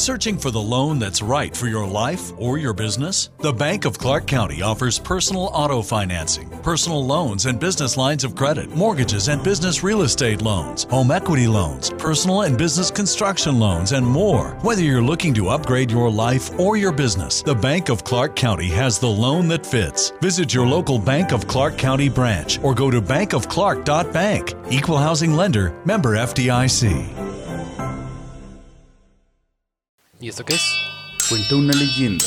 Searching for the loan that's right for your life or your business? The Bank of Clark County offers personal auto financing, personal loans and business lines of credit, mortgages and business real estate loans, home equity loans, personal and business construction loans, and more. Whether you're looking to upgrade your life or your business, the Bank of Clark County has the loan that fits. Visit your local Bank of Clark County branch or go to bankofclark.bank. Equal housing lender, member FDIC. ¿Y esto qué es? Cuenta una leyenda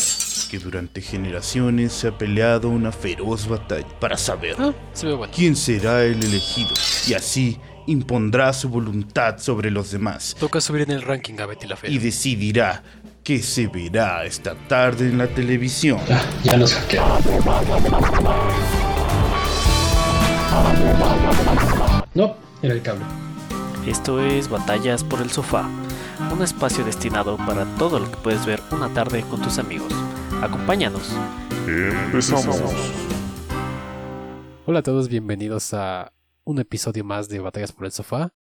que durante generaciones se ha peleado una feroz batalla para saber Ah, se ve bueno. quién será el elegido y así impondrá su voluntad sobre los demás Toca subir en el ranking a Betty la Fea. y decidirá qué se verá esta tarde en la televisión. Ya los hackeé. No, era el cable. Esto es Batallas por el Sofá, un espacio destinado para todo lo que puedes ver una tarde con tus amigos. Acompáñanos. Hola a todos, bienvenidos a un episodio más de Batallas por el Sofá.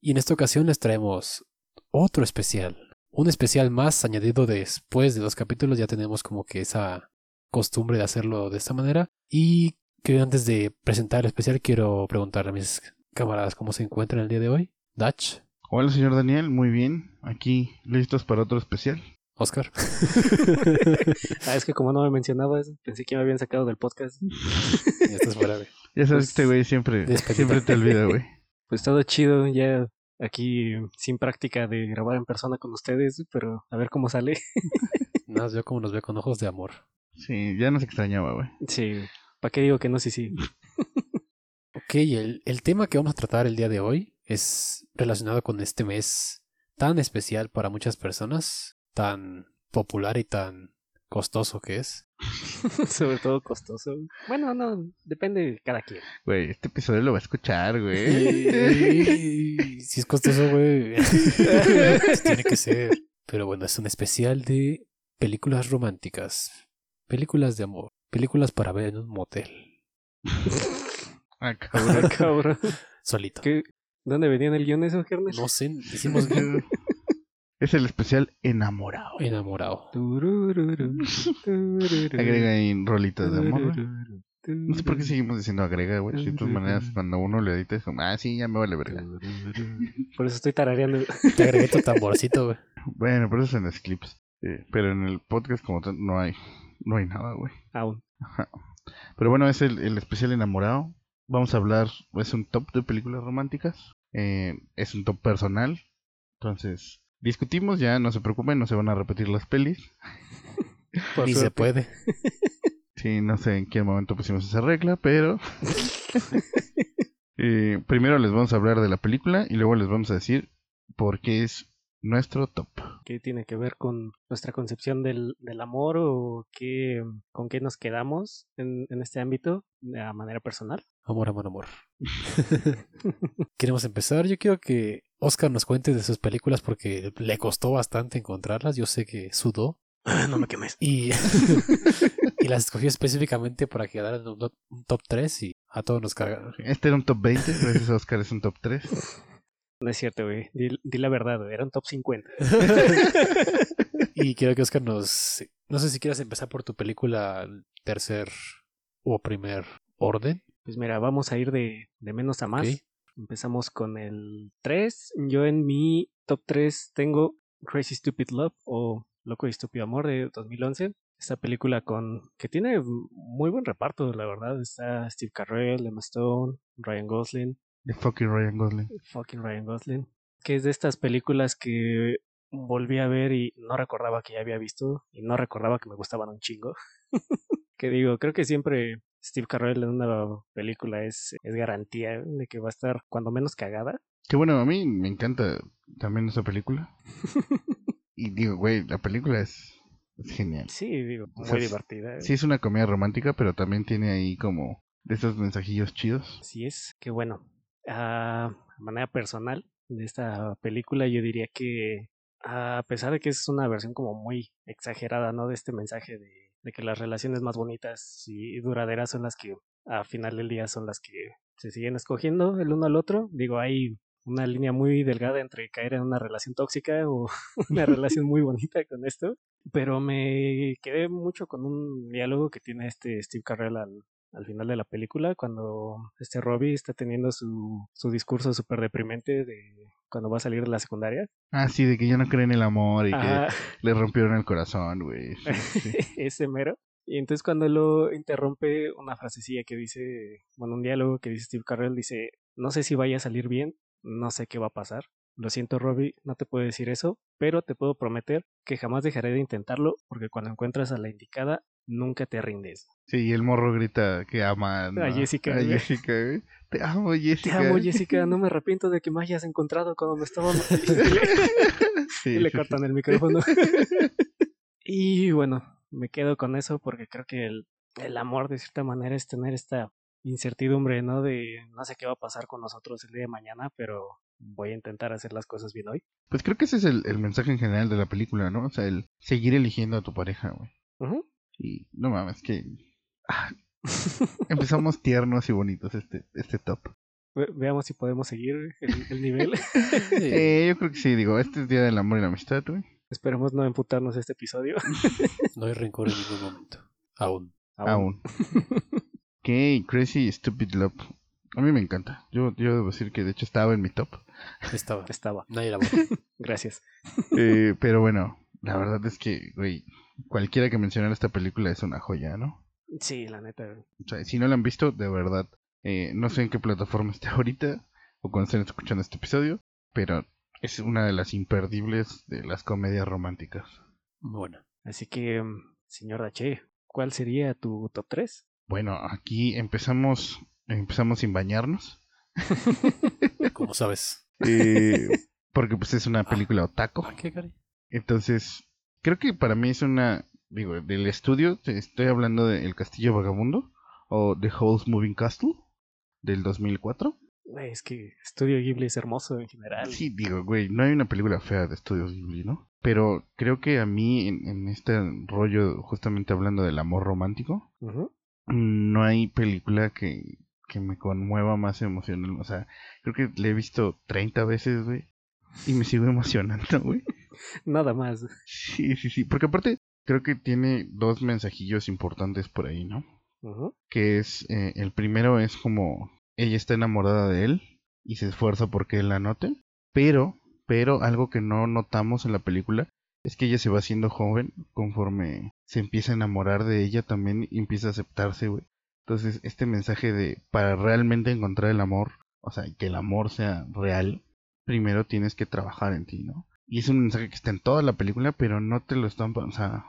Y en esta ocasión les traemos otro especial. Un especial más añadido después de los capítulos. Ya tenemos como que esa costumbre de hacerlo de esta manera. Y que antes de presentar el especial quiero preguntar a mis camaradas cómo se encuentran el día de hoy. Dutch, Hola señor Daniel, muy bien. Aquí listos para otro especial. Oscar. Ah, es que como no me mencionabas, pensé que me habían sacado del podcast. Ya estás fuera de... Ya sabes Pues, que este güey siempre, despedida. siempre te olvida, güey. Pues todo chido, ya aquí sin práctica de grabar en persona con ustedes, pero a ver cómo sale. Nada, más veo como nos ve con ojos de amor. Sí, ya nos extrañaba, güey. Sí, ¿para qué digo que no? Sí, sí. Ok, el, el tema que vamos a tratar el día de hoy es relacionado con este mes tan especial para muchas personas, tan popular y tan costoso que es. Sobre todo costoso. Bueno, no, depende de cada quien. Güey, este episodio lo va a escuchar, güey. si es costoso, güey. pues tiene que ser. Pero bueno, es un especial de películas románticas, películas de amor, películas para ver en un motel, Ah, cabrón. Ah, cabrón. solito. ¿Qué? ¿Dónde venía en el guion eso, Kernel? No sé, hicimos bien Es el especial enamorado. enamorado. Agrega ahí rolitas de amor. No sé por qué seguimos diciendo agrega, güey. De todas maneras, cuando uno le edita es como, ah, sí, ya me vale verga. Por eso estoy tarareando. Te agregué tu tamborcito, güey. Bueno, pero eso es en los clips. Eh, pero en el podcast como tal no hay, no hay nada, güey. Aún. Ajá. Pero bueno, es el, el especial enamorado. Vamos a hablar, es un top de películas románticas. Eh, es un top personal. Entonces, discutimos ya, no se preocupen, no se van a repetir las pelis. Por Ni se puede. Sí, no sé en qué momento pusimos esa regla, pero... Eh, primero les vamos a hablar de la película y luego les vamos a decir por qué es nuestro top. ¿Qué tiene que ver con nuestra concepción del, del amor o qué, con qué nos quedamos en, en este ámbito de manera personal? Amor, amor, amor. Queremos empezar. Yo quiero que Oscar nos cuente de sus películas porque le costó bastante encontrarlas. Yo sé que sudó no me quemes. y, y las escogió específicamente para quedar en un, top- un top 3 y a todos nos cargaron. Este era un top 20, gracias a Oscar es un top 3. No es cierto, güey. Di, di la verdad, güey. Era un top 50. y quiero que Oscar nos... No sé si quieras empezar por tu película tercer o primer orden. Pues mira, vamos a ir de, de menos a más. Empezamos con el 3. Yo en mi top 3 tengo Crazy Stupid Love o Loco y Estúpido Amor de 2011. Esta película con que tiene muy buen reparto, la verdad. Está Steve Carell, Emma Stone, Ryan Gosling, De fucking Ryan Gosling. fucking Ryan Gosling. Que es de estas películas que volví a ver y no recordaba que ya había visto y no recordaba que me gustaban un chingo. que digo, creo que siempre Steve Carell en una película es, es garantía de que va a estar cuando menos cagada. Que bueno, a mí me encanta también esa película. y digo, güey, la película es, es genial. Sí, digo, O muy sea, divertida. ¿eh? Sí, es una comedia romántica, pero también tiene ahí como de esos mensajillos chidos. Así es, que bueno, a manera personal de esta película yo diría que a pesar de que es una versión como muy exagerada, ¿no? De este mensaje de, de que las relaciones más bonitas y duraderas son las que a final del día son las que se siguen escogiendo el uno al otro. Digo, hay una línea muy delgada entre caer en una relación tóxica o una relación muy bonita con esto, pero me quedé mucho con un diálogo que tiene este Steve Carell al, al final de la película, cuando este Robbie está teniendo su, su discurso súper deprimente de cuando va a salir de la secundaria. Ah, sí, de que ya no creen en el amor y Ajá, que le rompieron el corazón, güey. Sí. ese mero. Y entonces cuando lo interrumpe una frasecilla que dice, bueno, un diálogo que dice Steve Carell, dice, no sé si vaya a salir bien, no sé qué va a pasar. Lo siento, Robbie, no te puedo decir eso, pero te puedo prometer que jamás dejaré de intentarlo porque cuando encuentras a la indicada, nunca te rindes. Sí, y el morro grita que ama ¿no? A Jessica, A. Jessica. Te amo, Te Jessica. amo, Jessica, no me arrepiento de que me hayas encontrado cuando me estaba... Sí, y le sí, cortan sí. el micrófono. y bueno, me quedo con eso porque creo que el, el amor de cierta manera es tener esta incertidumbre, ¿no? De no sé qué va a pasar con nosotros el día de mañana, pero voy a intentar hacer las cosas bien hoy. Pues creo que ese es el, el mensaje en general de la película, ¿no? O sea, el seguir eligiendo a tu pareja, güey. Ujú. Y no mames, que... ah, empezamos tiernos y bonitos este, este top. Ve- Veamos si podemos seguir el, el nivel. Eh, yo creo que sí, digo, este es Día del Amor y la Amistad, güey. Esperemos no emputarnos este episodio. No hay rencor en ningún momento. Aún. Aún. Ok, Crazy Stupid Love. A mí me encanta. Yo, yo debo decir que de hecho estaba en mi top. Estaba. Estaba. Nadie la. Gracias. Eh, pero bueno, la verdad es que, güey, cualquiera que mencionara esta película es una joya, ¿no? Sí, la neta. O sea, si no la han visto, de verdad, eh, no sé en qué plataforma esté ahorita o cuando estén escuchando este episodio, pero es una de las imperdibles de las comedias románticas. Bueno. Así que, mm, señor Dache, ¿cuál sería tu top 3? Bueno, aquí empezamos, empezamos sin bañarnos, Como sabes. eh, porque pues es una película otaku. ¿A qué? Entonces, creo que para mí es una, digo, del estudio, estoy hablando de El Castillo Vagabundo o The Howl's Moving Castle del 2004. Güey, Es que Estudio Ghibli es hermoso en general. Sí, digo, güey, no hay una película fea de Estudios Ghibli, ¿no? Pero creo que a mí, en, en este rollo, justamente hablando del amor romántico, no hay película que, que me conmueva más emocional. O sea, creo que le he visto 30 veces, güey, y me sigo emocionando, güey. Nada más. Sí, sí, sí, porque aparte creo que tiene dos mensajillos importantes por ahí, ¿no? Ujú. Que es, eh, el primero es como ella está enamorada de él y se esfuerza porque él la note, pero, pero algo que no notamos en la película es que ella se va haciendo joven conforme se empieza a enamorar de ella también y empieza a aceptarse, güey. Entonces, este mensaje de para realmente encontrar el amor, o sea, que el amor sea real, primero tienes que trabajar en ti, ¿no? Y es un mensaje que está en toda la película, pero no te lo están, o sea,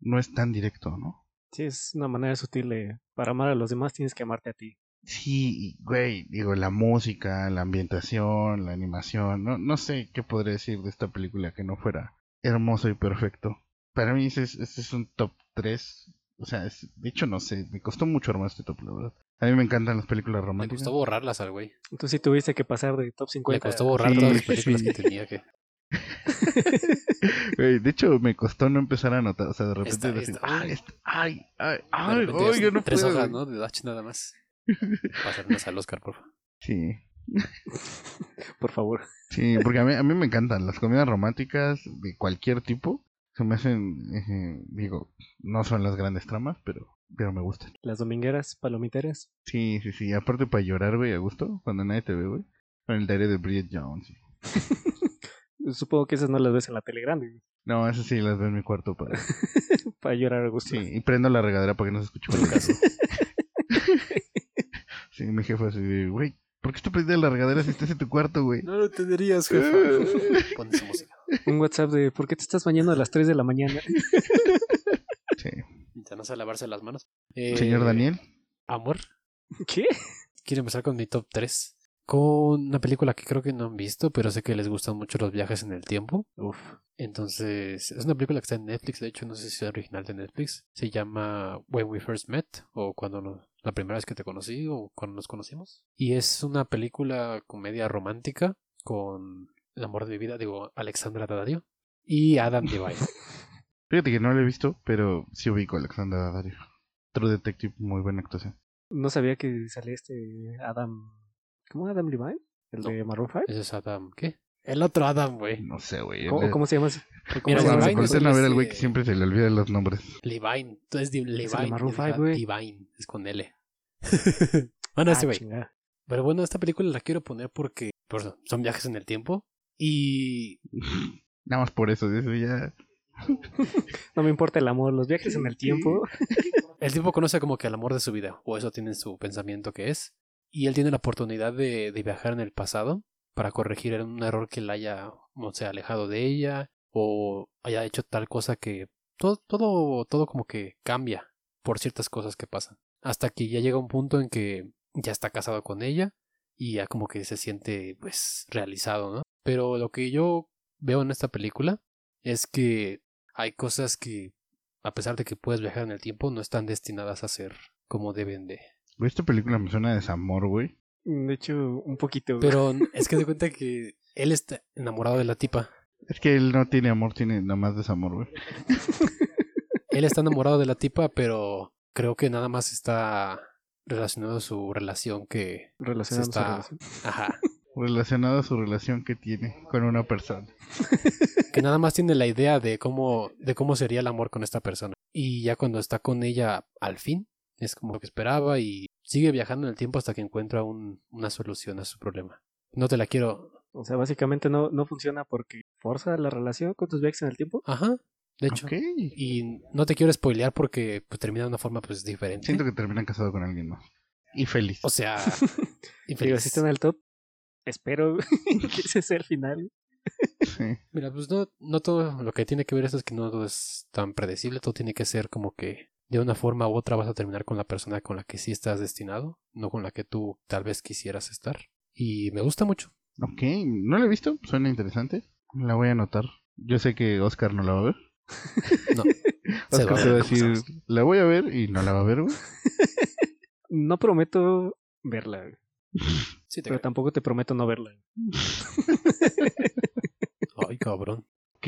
no es tan directo, ¿no? Sí, es una manera sutil de, para amar a los demás tienes que amarte a ti. Sí, güey, digo, la música, la ambientación, la animación, no, no sé qué podría decir de esta película que no fuera hermoso y perfecto. Para mí ese es, ese es un top 3. O sea, es- de hecho no sé, me costó mucho armar este top, la verdad. A mí me encantan las películas Me románticas. costó borrarlas al güey. Tú sí tuviste que pasar de top 50. Me costó borrar Sí, todas las películas sí. que tenía que. Güey, de hecho, me costó no empezar a anotar. O sea, de repente Esta- decir, esta- "Ay, esta- ay, ay, ay, yo no tres puedo". hojas, ¿no? De Dutch nada más. Pasarnos al Oscar, por favor. Sí, Por favor. sí, porque a mí, a mí me encantan las comedias románticas de cualquier tipo. Se me hacen, eh, digo, no son las grandes tramas, pero, pero me gustan. Las domingueras, palomiteras. Sí, sí, sí. Aparte para llorar, güey, a gusto, cuando nadie te ve, güey. Con el diario de Bridget Jones. sí. Supongo que esas no las ves en la tele grande. No, esas sí las veo en mi cuarto para... para llorar a gusto. Sí, y prendo la regadera para que no se escuche caso. Sí, mi jefa así de, güey, ¿por qué estás prendiendo la regadera si estás en tu cuarto, güey? No lo tendrías, jefa. Pon esa música. Un WhatsApp de ¿por qué te estás bañando a las 3 de la mañana? No sé lavarse las manos. Eh, Señor Daniel. Amor. ¿Qué? Quiero empezar con mi top 3. con una película que creo que no han visto, pero sé que les gustan mucho los viajes en el tiempo. Uf. Entonces, es una película que está en Netflix, de hecho no sé si es original de Netflix. Se llama When We First Met, o cuando no- la primera vez que te conocí, o cuando nos conocimos. Y es una película comedia romántica con el amor de mi vida, digo, Alexandra Daddario y Adam Devine. Fíjate que no lo he visto, pero sí ubico a Alexander Daddario. True Detective, muy buena actuación. No sabía que salía este Adam. ¿Cómo Adam Levine? ¿El No. de Maroon 5? Ese es Adam, ¿qué? El otro Adam, güey. No sé, güey. ¿Cómo, cómo se llama? ese? ¿Cómo Mira, se es a ver al güey que siempre se le olvidan los nombres. Levine, entonces di- Levine. Maroon yo dije, five, güey. Divine, es con L. bueno, Ah, ese güey. Pero bueno, esta película la quiero poner porque pues, son viajes en el tiempo. Y Nada más por eso, eso ya. No me importa el amor, los viajes en el tiempo. el tipo conoce como que al amor de su vida, o eso tiene en su pensamiento que es. Y él tiene la oportunidad de, de viajar en el pasado para corregir un error que la haya, no sé, alejado de ella, o haya hecho tal cosa que todo, todo, todo como que cambia por ciertas cosas que pasan. Hasta que ya llega un punto en que ya está casado con ella y ya como que se siente pues realizado, ¿no? Pero lo que yo veo en esta película es que hay cosas que a pesar de que puedes viajar en el tiempo no están destinadas a ser como deben de. Esta película me suena a desamor, güey. De hecho, un poquito. Pero es que de cuenta que él está enamorado de la tipa. Es que él no tiene amor, tiene nada más desamor, güey. Él está enamorado de la tipa, pero creo que nada más está relacionado a su relación que relacionado se está- a su relación. ajá, Relacionado a su relación que tiene con una persona. que nada más tiene la idea de cómo de cómo sería el amor con esta persona. Y ya cuando está con ella al fin es como lo que esperaba y sigue viajando en el tiempo hasta que encuentra un- una solución a su problema. No te la quiero O sea, básicamente no, no funciona porque forza la relación con tus viajes en el tiempo. Ajá, de hecho. Y no te quiero spoilear porque pues, termina de una forma pues diferente. Siento que terminan casados con alguien más. Y feliz. O sea, Digo, infeliz. si está en el top, espero que ese sea el final. Sí. Mira, pues no, no todo lo que tiene que ver eso es que no todo es tan predecible, todo tiene que ser como que de una forma u otra vas a terminar con la persona con la que sí estás destinado, no con la que tú tal vez quisieras estar. Y me gusta mucho. Ok, no la he visto, suena interesante. La voy a anotar. Yo sé que Oscar no la va a ver. No, se Oscar va a te va a decir, la voy a ver y no la va a ver, güey. No prometo verla, Sí, te pero creo. tampoco te prometo no verla. Ay, cabrón. Ok,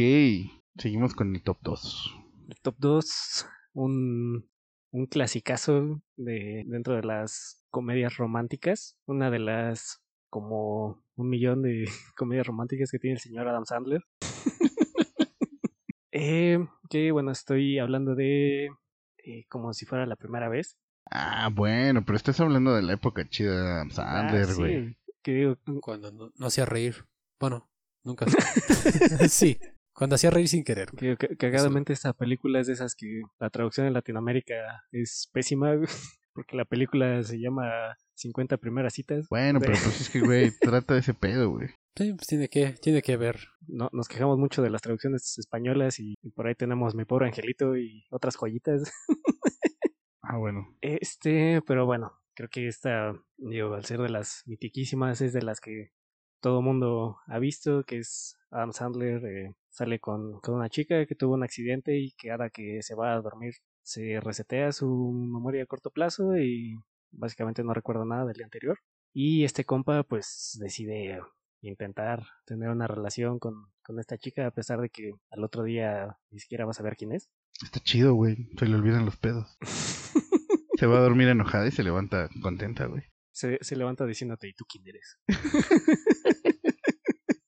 seguimos con el top 2. El top 2, un, un clasicazo de, dentro de las comedias románticas. Una de las como un millón de comedias románticas que tiene el señor Adam Sandler. eh, que bueno, estoy hablando de eh, como si fuera la primera vez. Ah, bueno, pero estás hablando de la época chida de Adam Sandler, Ah, güey. sí, que digo, Cuando no, no hacía reír. Bueno, nunca. sí, cuando hacía reír sin querer. que, que- cagadamente esta película es de esas que la traducción en Latinoamérica es pésima, porque la película se llama 50 primeras citas. Bueno, pero pues es que, güey, trata de ese pedo, güey. Sí, pues tiene que, tiene que ver. no, nos quejamos mucho de las traducciones españolas y, y por ahí tenemos Mi Pobre Angelito y otras joyitas. Ah, bueno. Este, pero bueno, creo que esta, digo, al ser de las mitiquísimas, es de las que todo mundo ha visto, que es Adam Sandler, eh, sale con, con una chica que tuvo un accidente y que ahora que se va a dormir se resetea su memoria a corto plazo y básicamente no recuerda nada del día anterior. Y este compa pues decide intentar tener una relación con, con esta chica a pesar de que al otro día ni siquiera va a saber quién es. Está chido, güey. Se le olvidan los pedos. Se va a dormir enojada y se levanta contenta, güey. se, se levanta diciéndote, ¿y tú quién eres?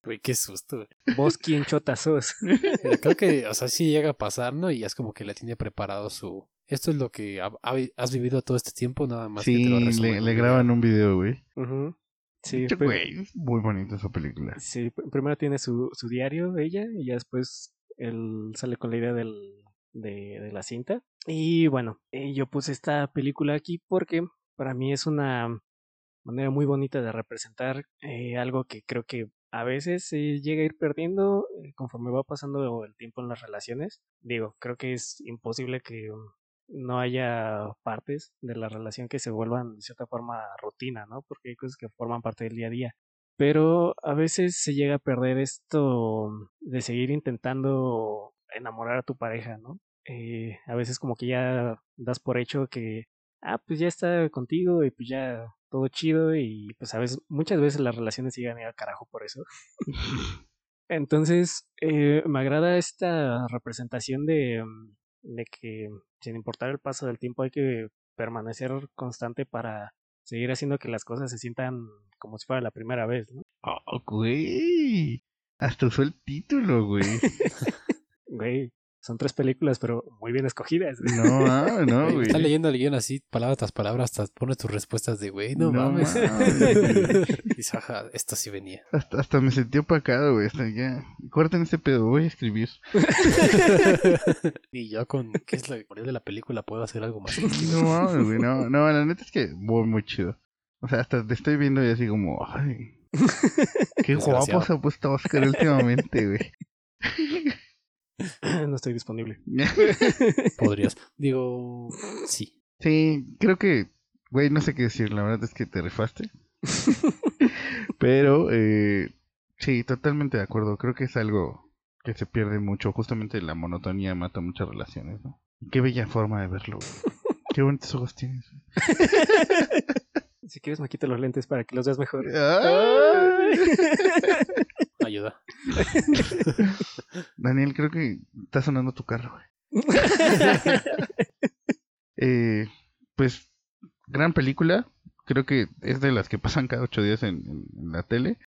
Güey, qué susto. güey. ¿Vos quién chota sos? Pero creo que, o sea, sí llega a pasar, ¿no? Y ya es como que le tiene preparado su... Esto es lo que ha- ha- has vivido todo este tiempo, nada más que Sí, te lo resumen le, le graban un video, güey. Ujú. Sí, güey, muy bonita esa película. sí, pr- primero tiene su, su diario ella y ya después él sale con la idea del, de, la cinta. Y bueno, eh, yo puse esta película aquí porque para mí es una manera muy bonita de representar eh, algo que creo que a veces se llega a ir perdiendo eh, conforme va pasando el tiempo en las relaciones. Digo, creo que es imposible que um, no haya partes de la relación que se vuelvan de cierta forma rutina, ¿no? Porque hay cosas que forman parte del día a día. Pero a veces se llega a perder esto de seguir intentando enamorar a tu pareja, ¿no? Eh, a veces como que ya das por hecho que, ah, pues ya está contigo y pues ya todo chido y pues a veces, muchas veces las relaciones ir al carajo por eso. Entonces, eh, me agrada esta representación de, de que sin importar el paso del tiempo hay que permanecer constante para seguir haciendo que las cosas se sientan como si fuera la primera vez, ¿no? Oh, güey. Hasta usó el título, güey. Güey, son tres películas, pero muy bien escogidas. güey. No, ah, no, güey. Estás leyendo el guion así, palabra tras palabra, hasta pones tus respuestas de güey, no, No mames. mames. Dices, ajá, esto sí venía. Hasta, hasta me sentí opacado, güey. Hasta ya. Corten este pedo, voy a escribir. y yo con qué es la de la película puedo hacer algo más. No mames, güey. No, no, la neta es que muy, muy chido. O sea, hasta te estoy viendo y así como, ay, qué guapo se ha puesto Oscar últimamente, güey. no estoy disponible. Podrías. Digo, sí. Sí, creo que, güey, no sé qué decir. La verdad es que te rifaste. Pero, eh, sí, totalmente de acuerdo. Creo que es algo que se pierde mucho. Justamente la monotonía mata muchas relaciones, ¿no? Qué bella forma de verlo. güey. Qué bonitos ojos tienes. Si quieres me quito los lentes para que los veas mejor. Ay. Ayuda. Daniel, creo que está sonando tu carro, güey. Eh, pues, gran película. Creo que es de las que pasan cada ocho días en, en- en la tele.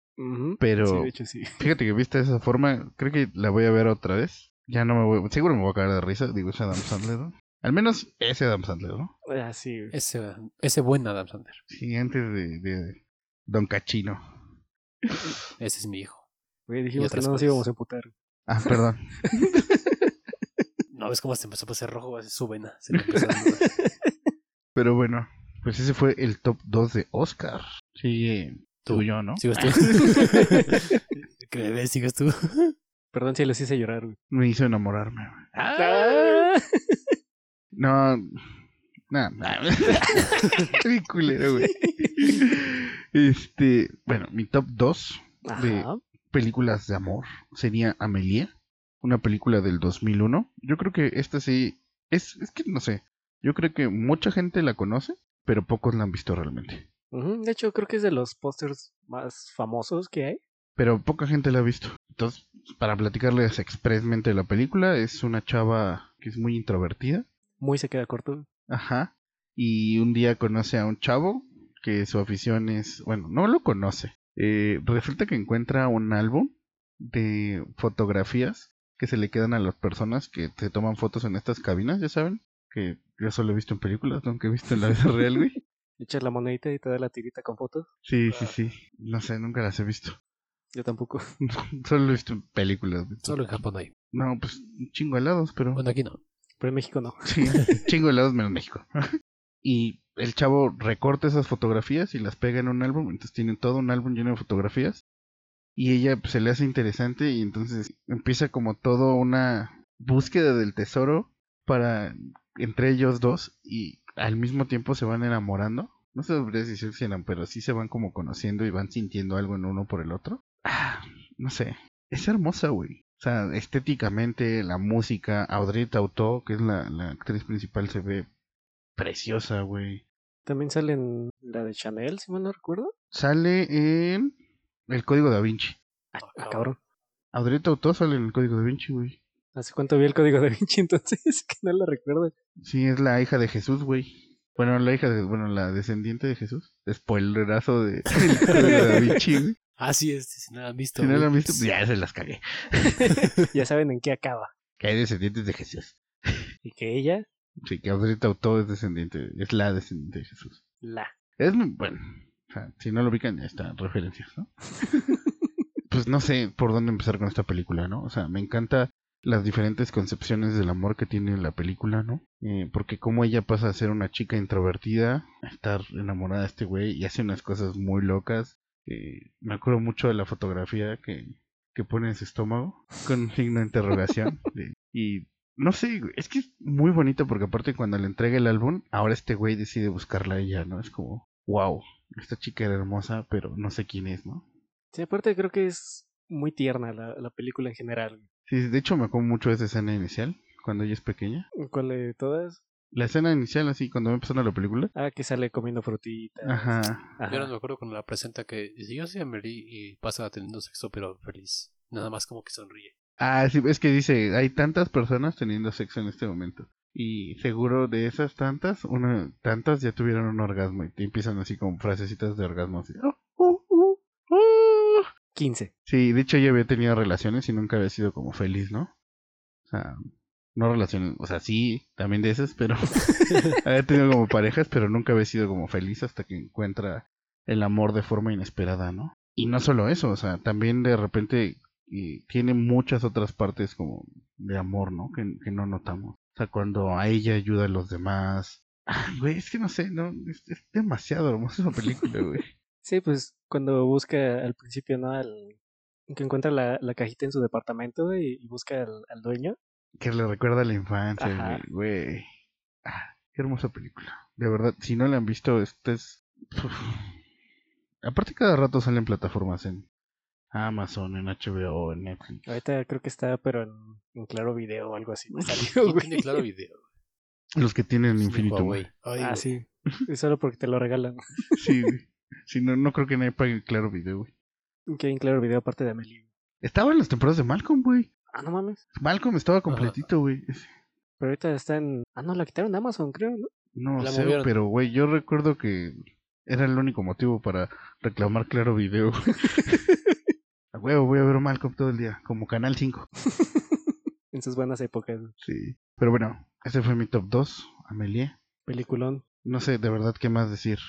Pero- Sí, de hecho sí. Fíjate que viste de esa forma. Creo que la voy a ver otra vez. Ya no me voy. Seguro me voy a caer de risa. Digo, es Adam Sandler, ¿no? Al menos ese Adam Sandler, ¿no? Ah, sí. Ese, ese buen Adam Sandler. Sí, antes de, de Don Cachino. Ese es mi hijo. Güey, dijimos que no nos cosas. íbamos a emputar. Ah, perdón. No ves cómo se empezó a pasar rojo, es su vena. Se le empezó a. Pero bueno, pues ese fue el top 2 de Oscar. Sigue Tú. tú y yo, ¿no? ¿Sigues tú? ¿Qué me ves? ¿Sigues tú? Perdón si les hice llorar, güey. Me hizo enamorarme. güey. Ah. No, nada. Qué culero, güey. Este, bueno, mi top 2 de Ajá. Películas de amor sería Amelie, una película del 2001. Yo creo que esta sí es es que no sé. Yo creo que mucha gente la conoce, pero pocos la han visto realmente. De hecho, creo que es de los pósters más famosos que hay. Pero poca gente la ha visto. Entonces, para platicarles expresamente de la película, es una chava que es muy introvertida. Muy se queda corto. Ajá. Y un día conoce a un chavo que su afición es, bueno, no lo conoce. Eh, resulta que encuentra un álbum de fotografías que se le quedan a las personas que se toman fotos en estas cabinas, ya saben, que yo solo he visto en películas, nunca he visto en la vida real, güey. Echas la monedita y te da la tirita con fotos. Sí, sí, sí. No sé, nunca las he visto. Yo tampoco. solo he visto en películas. güey. Solo en Japón hay. No, pues un chingo de helados, pero... Bueno, aquí no. Pero en México no. Sí, chingo de helados menos México. y el chavo recorta esas fotografías y las pega en un álbum, entonces tienen todo un álbum lleno de fotografías. Y ella pues, se le hace interesante y entonces empieza como todo una búsqueda del tesoro para entre ellos dos y al mismo tiempo se van enamorando. No sé si eran, pero sí se van como conociendo y van sintiendo algo en uno por el otro. Ah, no sé. Es hermosa, güey. O sea, estéticamente, la música, Audrey Tautou, que es la, la actriz principal, se ve preciosa, güey. También sale en la de Chanel, si mal no recuerdo. Sale en El Código Da Vinci. Ah, ah, cabrón. Audrey Tautou sale en El Código Da Vinci, güey. ¿Hace cuánto vi el código de Vinci entonces? Que no lo recuerdo. Sí, es la hija de Jesús, güey. Bueno, la hija de, bueno, la descendiente de Jesús. Spoilerazo de El Código Da Vinci, güey. Ah, sí, este, si no lo han visto. Si no lo han visto, pues ya se las cagué. ya saben en qué acaba. Que hay descendientes de Jesús. Y que ella, Sí, que Audrey Tautou es descendiente, es la descendiente de Jesús. la. Es muy bueno. O sea, si no lo ubican, ya está, referencias, ¿no? pues no sé por dónde empezar con esta película, ¿no? O sea, me encanta las diferentes concepciones del amor que tiene la película, ¿no? Eh, porque como ella pasa a ser una chica introvertida, a estar enamorada de este güey y hace unas cosas muy locas. Eh, me acuerdo mucho de la fotografía que, que pone en su estómago con un signo de interrogación. de- y no sé, es que es muy bonito porque aparte cuando le entrega el álbum, ahora este güey decide buscarla a ella, ¿no? Es como, wow, esta chica era hermosa, pero no sé quién es, ¿no? Sí, aparte creo que es muy tierna la, la película en general. Sí, de hecho me acuerdo mucho de esa escena inicial, cuando ella es pequeña. ¿Cuál de todas? La escena inicial, así, cuando va empezando la película. Ah, que sale comiendo frutitas. Ajá. Ajá. Yo no me acuerdo cuando la presenta que dice, yo soy Amelie y pasa teniendo sexo pero feliz. Nada más como que sonríe. Ah, sí, es que dice, hay tantas personas teniendo sexo en este momento. Y seguro de esas tantas, una, tantas ya tuvieron un orgasmo y te empiezan así como frasecitas de orgasmo. Así, "Oh, oh, oh, oh". 15. Sí, de hecho ella había tenido relaciones y nunca había sido como feliz, ¿no? O sea, no relaciones, o sea, sí, también de esas, pero había tenido como parejas, pero nunca había sido como feliz hasta que encuentra el amor de forma inesperada, ¿no? Y no solo eso, o sea, también de repente y tiene muchas otras partes como de amor, ¿no? Que, que no notamos. O sea, cuando a ella ayuda a los demás. Ah, güey, es que no sé, no, es, es demasiado hermosa esa película, güey. Sí, pues cuando busca al principio, ¿no? Al, que encuentra la, la cajita en su departamento y, y busca al, al dueño. Que le recuerda a la infancia, Ajá. güey. Ah, qué hermosa película. De verdad, si no la han visto, esta es... Uf. Aparte cada rato salen plataformas en Amazon, en HBO, en Netflix. Ahorita creo que está, pero en, en Claro Video o algo así. Me salió, ¿Quién güey. tiene claro video? Los que tienen mi infinito. Huawei. güey. Ah, güey. sí. Es solo porque te lo regalan. Sí, güey. Sí, no, no creo que nadie pague Claro Video, güey. Que hay en Claro Video aparte de Amelie. Estaba en las temporadas de Malcolm, güey. Ah, no mames. Malcolm estaba completito, güey. Pero ahorita está en. Ah, no, la quitaron de Amazon, creo, ¿no? No La sé, movieron. pero, güey, yo recuerdo que era el único motivo para reclamar Claro Video. A huevo, voy a ver Malcolm todo el día, como Canal 5. en sus buenas épocas. Sí. Pero bueno, ese fue mi top 2, Amelie. Peliculón. No sé, de verdad, qué más decir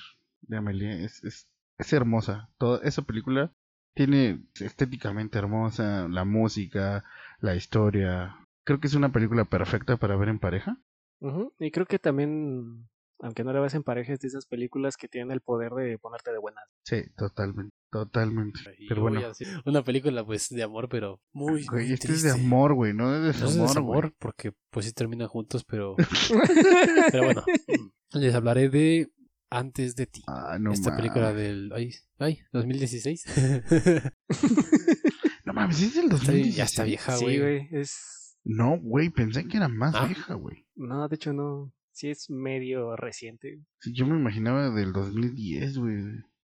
de Amelie. Es, es, es hermosa. Toda esa película tiene estéticamente hermosa, la música, la historia. Creo que es una película perfecta para ver en pareja. Ujú, Y creo que también, aunque no la ves en pareja, es de esas películas que tienen el poder de ponerte de buenas. Sí, totalmente, totalmente. Y Pero bueno, Una película pues de amor, pero muy, güey, muy este es de triste. amor, güey, no de No es de desamor, desamor, güey. porque pues sí terminan juntos, pero... pero bueno, les hablaré de Antes de ti. Ah, no Esta mames. película del... Ay, ay, 2016. No mames, es del Está- 2016. ya está vieja, sí, güey. güey. Es. No, güey, pensé que era más Ah. vieja, güey. No, de hecho, no. Sí, es medio reciente. Sí, yo me imaginaba del 2010, güey.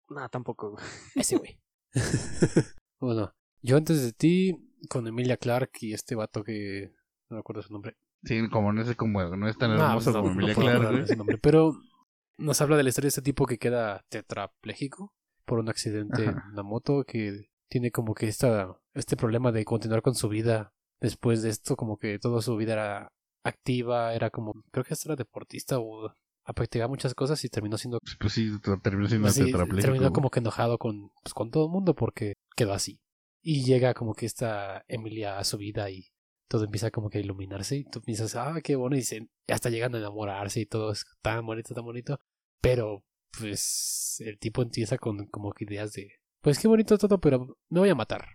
No, tampoco. Ese güey. bueno, yo antes de ti, con Emilia Clark y este vato que... No me acuerdo su nombre. Sí, como no es como no es tan hermoso no, como Emilia güey. ese nombre, pero nos habla de la historia de este tipo que queda tetrapléjico por un accidente Ajá. en la moto que tiene como que esta, este problema de continuar con su vida después de esto, como que toda su vida era activa, era como, creo que hasta era deportista o practicaba muchas cosas y terminó siendo Pues sí, terminó siendo así, tetrapléjico. terminó como que enojado con, pues, con todo el mundo porque quedó así. Y llega como que esta Emilia a su vida y todo empieza como que a iluminarse y tú piensas, ah, qué bueno, y se, hasta llegan a enamorarse y todo es tan bonito, tan bonito. Pero, pues, el tipo empieza con como que ideas de, pues qué bonito todo, pero me voy a matar.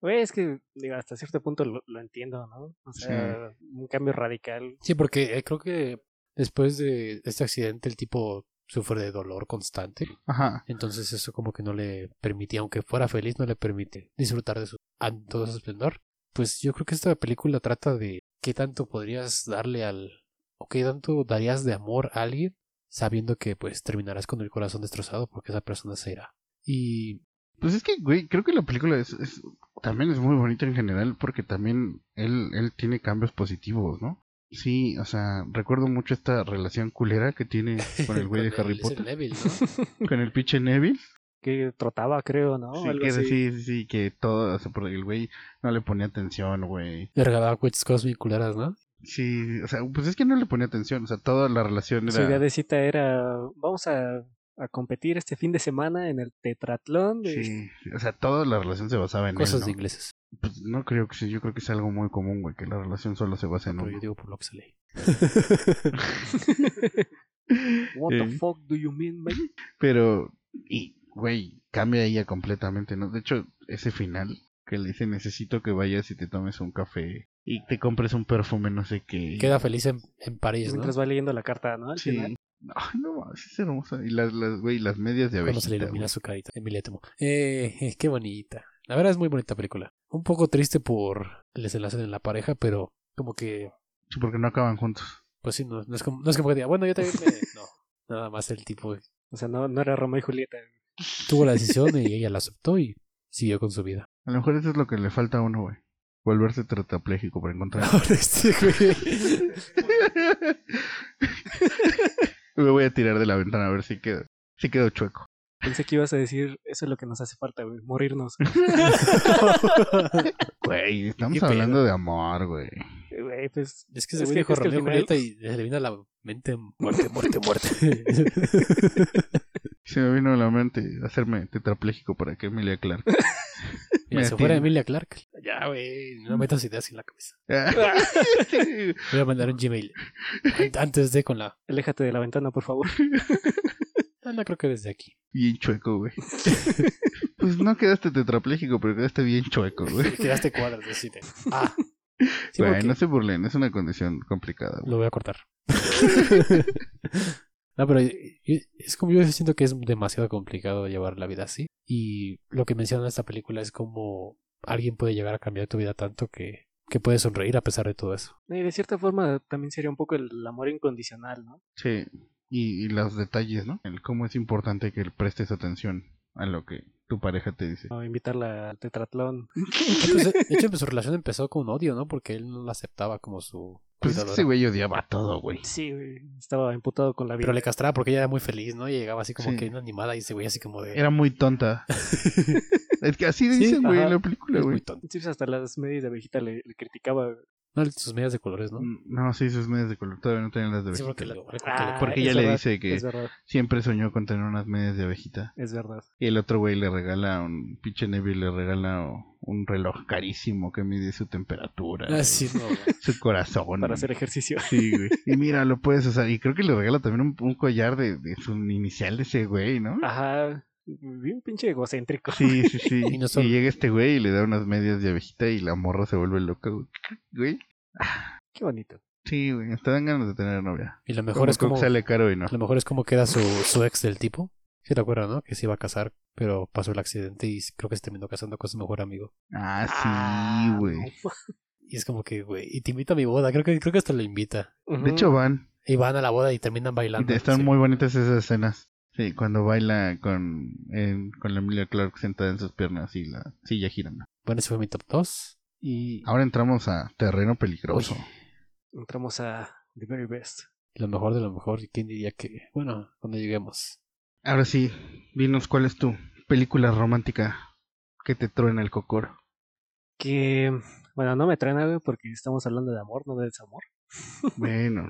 Güey, es que, digo, hasta cierto punto lo, lo entiendo, ¿no? O sea, un cambio radical. Sí, porque eh, creo que después de este accidente el tipo sufre de dolor constante. Ajá. Entonces eso como que no le permitía, aunque fuera feliz, no le permite disfrutar de su todo su esplendor. Pues yo creo que esta película trata de qué tanto podrías darle al o qué tanto darías de amor a alguien sabiendo que pues terminarás con el corazón destrozado porque esa persona se irá. Y Pues es que, güey, creo que la película es, es- también es muy bonita en general porque también él, él tiene cambios positivos, ¿no? Sí, o sea, recuerdo mucho esta relación culera que tiene con el güey de Harry el- es el Potter, Neville, ¿no? con el pinche Neville. Que trotaba, creo, ¿no? sí, Algo que, así. sí, sí, que todo, o sea, porque el güey no le ponía atención, güey. Le regalaba muchas cosas bien culeras, ¿no? Sí, o sea, pues es que no le ponía atención, o sea, toda la relación Su idea era... de cita era, vamos a, a competir este fin de semana en el tetratlón. De... Sí, o sea, toda la relación se basaba en Cosas él, de ¿no? ingleses. Pues no creo que sí, yo creo que es algo muy común, güey, que la relación solo se basa en Pero uno. yo digo por lo que se lee. What the Eh, fuck do you mean, man? Pero, y, güey, cambia ella completamente, ¿no? De hecho, ese final que le dice, necesito que vayas y te tomes un café y te compres un perfume, no sé qué. Queda feliz en, en París, ¿no? Mientras va leyendo la carta, ¿no? Al Sí. final. Ay, no es hermosa. Y las, las, güey, las medias de Cuando se le abejita, ilumina güey. su carita. Emilia Temo. Eh, eh, qué bonita. La verdad es muy bonita película. Un poco triste por el desenlace en la pareja, pero como que, Sí, porque no acaban juntos. pues sí, no, no es como, no es como que diga, bueno, yo también me... No, nada más el tipo O sea, no, no era Romeo y Julieta. tuvo la decisión y ella la aceptó y siguió con su vida. A lo mejor eso es lo que le falta a uno, güey. Volverse tetrapléjico para encontrar. Ahora este güey. Me voy a tirar de la ventana a ver si quedo, si quedo chueco. Pensé que ibas a decir, eso es lo que nos hace falta, güey, morirnos. Güey, estamos ¿Qué hablando pedo? de amor, güey. Güey, pues... Es que se Es que- dijo es que al Romeo y final- Julieta y se le vino a la mente muerte, muerte, muerte. Se me vino a la mente hacerme tetrapléjico para que Emilia Clark. Mira, Me si fuera. Emilia Clark. Ya, güey, no metas ideas en la cabeza. Bien Voy a mandar un Gmail. Antes de con la... Aléjate de la ventana, por favor. Ah, no creo que desde aquí. chueco, güey. Pues no quedaste tetrapléjico, pero quedaste bien chueco, güey. Quedaste cuadras, decide. Ah. Sí, porque- no se burlen, es una condición complicada, güey. Lo voy a cortar. no, pero y- y- es como yo siento que es demasiado complicado llevar la vida así. Y lo que menciona esta película es como alguien puede llegar a cambiar tu vida tanto que, que puedes sonreír a pesar de todo eso. Y de cierta forma también sería un poco el amor incondicional, ¿no? Sí, y, y los detalles, ¿no? El cómo es importante que prestes atención a lo que tu pareja te dice. O invitarla al tetratlón. Entonces, de hecho, pues, su relación empezó con odio, ¿no? Porque él no la aceptaba como su Pues es que cuidadora. ese güey odiaba todo, güey. Sí, güey, estaba imputado con la vida. Pero le castraba porque ella era muy feliz, ¿no? Y llegaba así como Sí. que una animada y ese güey así como de... Era muy tonta. es que así Sí, dicen, güey, en la película, güey. Sí, pues hasta las medias de abejita le, le criticaba. No, sus medias de colores, ¿no? Mm, No, sí, sus medias de color. Todavía no tenían las de Sí, abejita. porque, la- porque Ah, Porque ella le dice que siempre soñó con tener unas medias de abejita. es verdad. Y el otro güey le regala un pinche Neville, le regala un reloj carísimo que mide su temperatura, Ah, sí, no, güey. su corazón. Para hacer ejercicio. Sí, güey. Y mira, lo puedes usar. Y creo que le regala también un, un collar de, de su inicial de ese güey, ¿no? Ajá. Bien pinche egocéntrico. Sí, sí, sí. Y y, no son- llega este güey y le da unas medias de abejita y la morra se vuelve loca, güey. Güey. Qué bonito. Sí, güey. Hasta dan ganas de tener novia. Y lo mejor Como es como... Sale caro y no. Lo mejor es como queda su, su ex del tipo. Sí, te acuerdas, ¿no? Que se iba a casar, pero pasó el accidente y creo que se terminó casando con su mejor amigo. Ah, Ah, sí, güey. no. Y es como que, güey, y te invita a mi boda. Creo que, creo que hasta lo invita. De hecho, van. Y van a la boda y terminan bailando. están Sí. muy bonitas esas escenas. Sí, cuando baila con, en- con la Emilia Clark sentada en sus piernas y la silla girando. Bueno, ese fue mi top 2. Y Ahora entramos a terreno peligroso. Uy. Entramos a The Very Best. lo mejor de lo mejor. ¿Y quién diría que, bueno, cuando lleguemos? Ahora sí, dinos cuál es tu película romántica que te truena el cocoro. Que, bueno, no me traen güey, porque estamos hablando de amor, no de desamor. Bueno,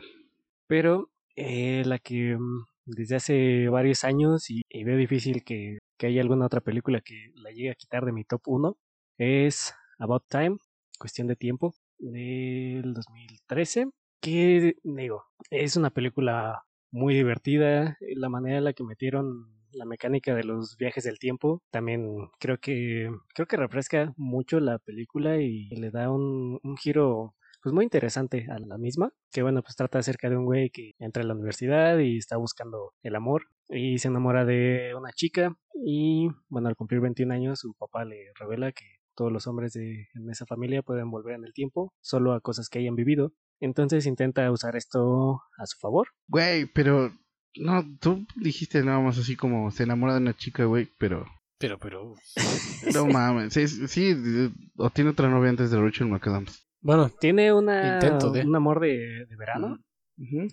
Pero eh, la que mm, desde hace varios años y, veo difícil que, que haya alguna otra película que la llegue a quitar de mi top 1 es About Time, cuestión de tiempo, del 2013. Que digo, es una película muy divertida. La manera en la que metieron la mecánica de los viajes del tiempo también creo que creo que refresca mucho la película y le da un, un giro pues muy interesante a la misma, que bueno, pues trata acerca de un güey que entra a la universidad y está buscando el amor y se enamora de una chica y bueno, al cumplir 21 años su papá le revela que todos los hombres de en esa familia pueden volver en el tiempo solo a cosas que hayan vivido. Entonces intenta usar esto a su favor. güey, pero no, tú dijiste nada más así como se enamora de una chica, güey, pero Pero, pero. no mames, sí, sí, o tiene otra novia antes de Rachel McAdams. Bueno, Tiene una, Intento de. un amor de, de verano,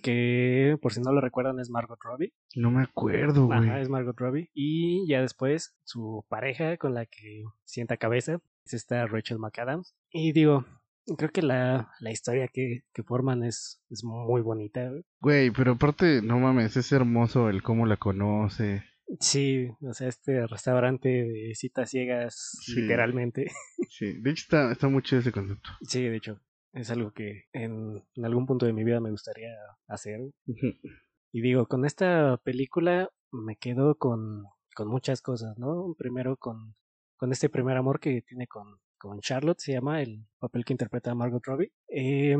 que por si no lo recuerdan es Margot Robbie. No me acuerdo, güey. Ajá, es Margot Robbie. Y ya después su pareja con la que sienta cabeza es esta Rachel McAdams. Y digo, creo que la, la historia que, que forman es, es muy bonita. Güey, pero aparte, no mames, es hermoso el cómo la conoce. Sí, o sea, este restaurante de citas ciegas, Sí. literalmente. Sí, de hecho está, está muy chido ese concepto. Sí, de hecho, es algo que en, en algún punto de mi vida me gustaría hacer. Y digo, con esta película me quedo con, con muchas cosas, ¿no? Primero con, con este primer amor que tiene con, con Charlotte, se llama el papel que interpreta Margot Robbie. Eh,